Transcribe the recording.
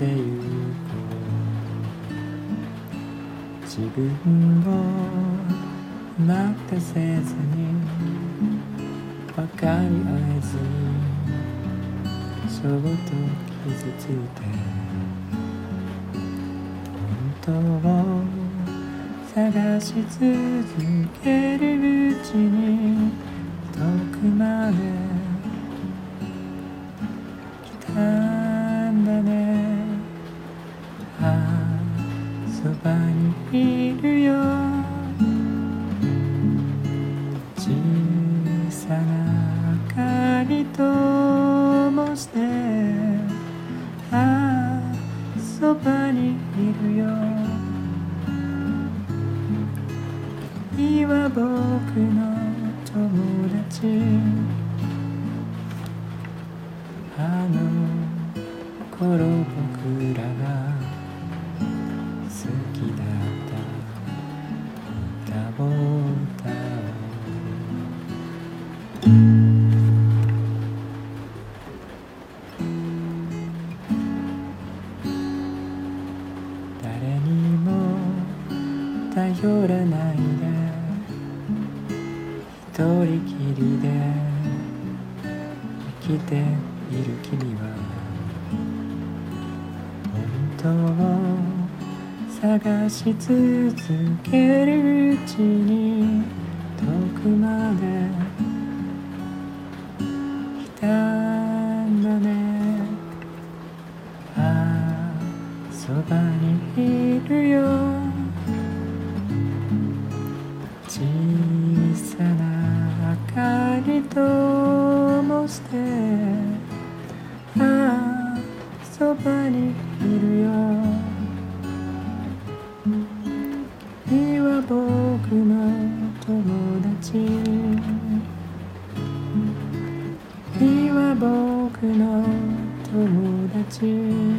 で行こう自分を待たせずに分かり合えずにそっと傷ついて本当を探し続けばにいるよ。小さな明かりともしてああそばにいるよ。君は僕の友達。あの頃僕らが誰にも頼らないで。一人きりで生きている君は。本当を探し続けるうちに遠くまでそばにいるよ。小さな明かりともしてああそばにいるよ。君は僕の友達。君は僕の友達。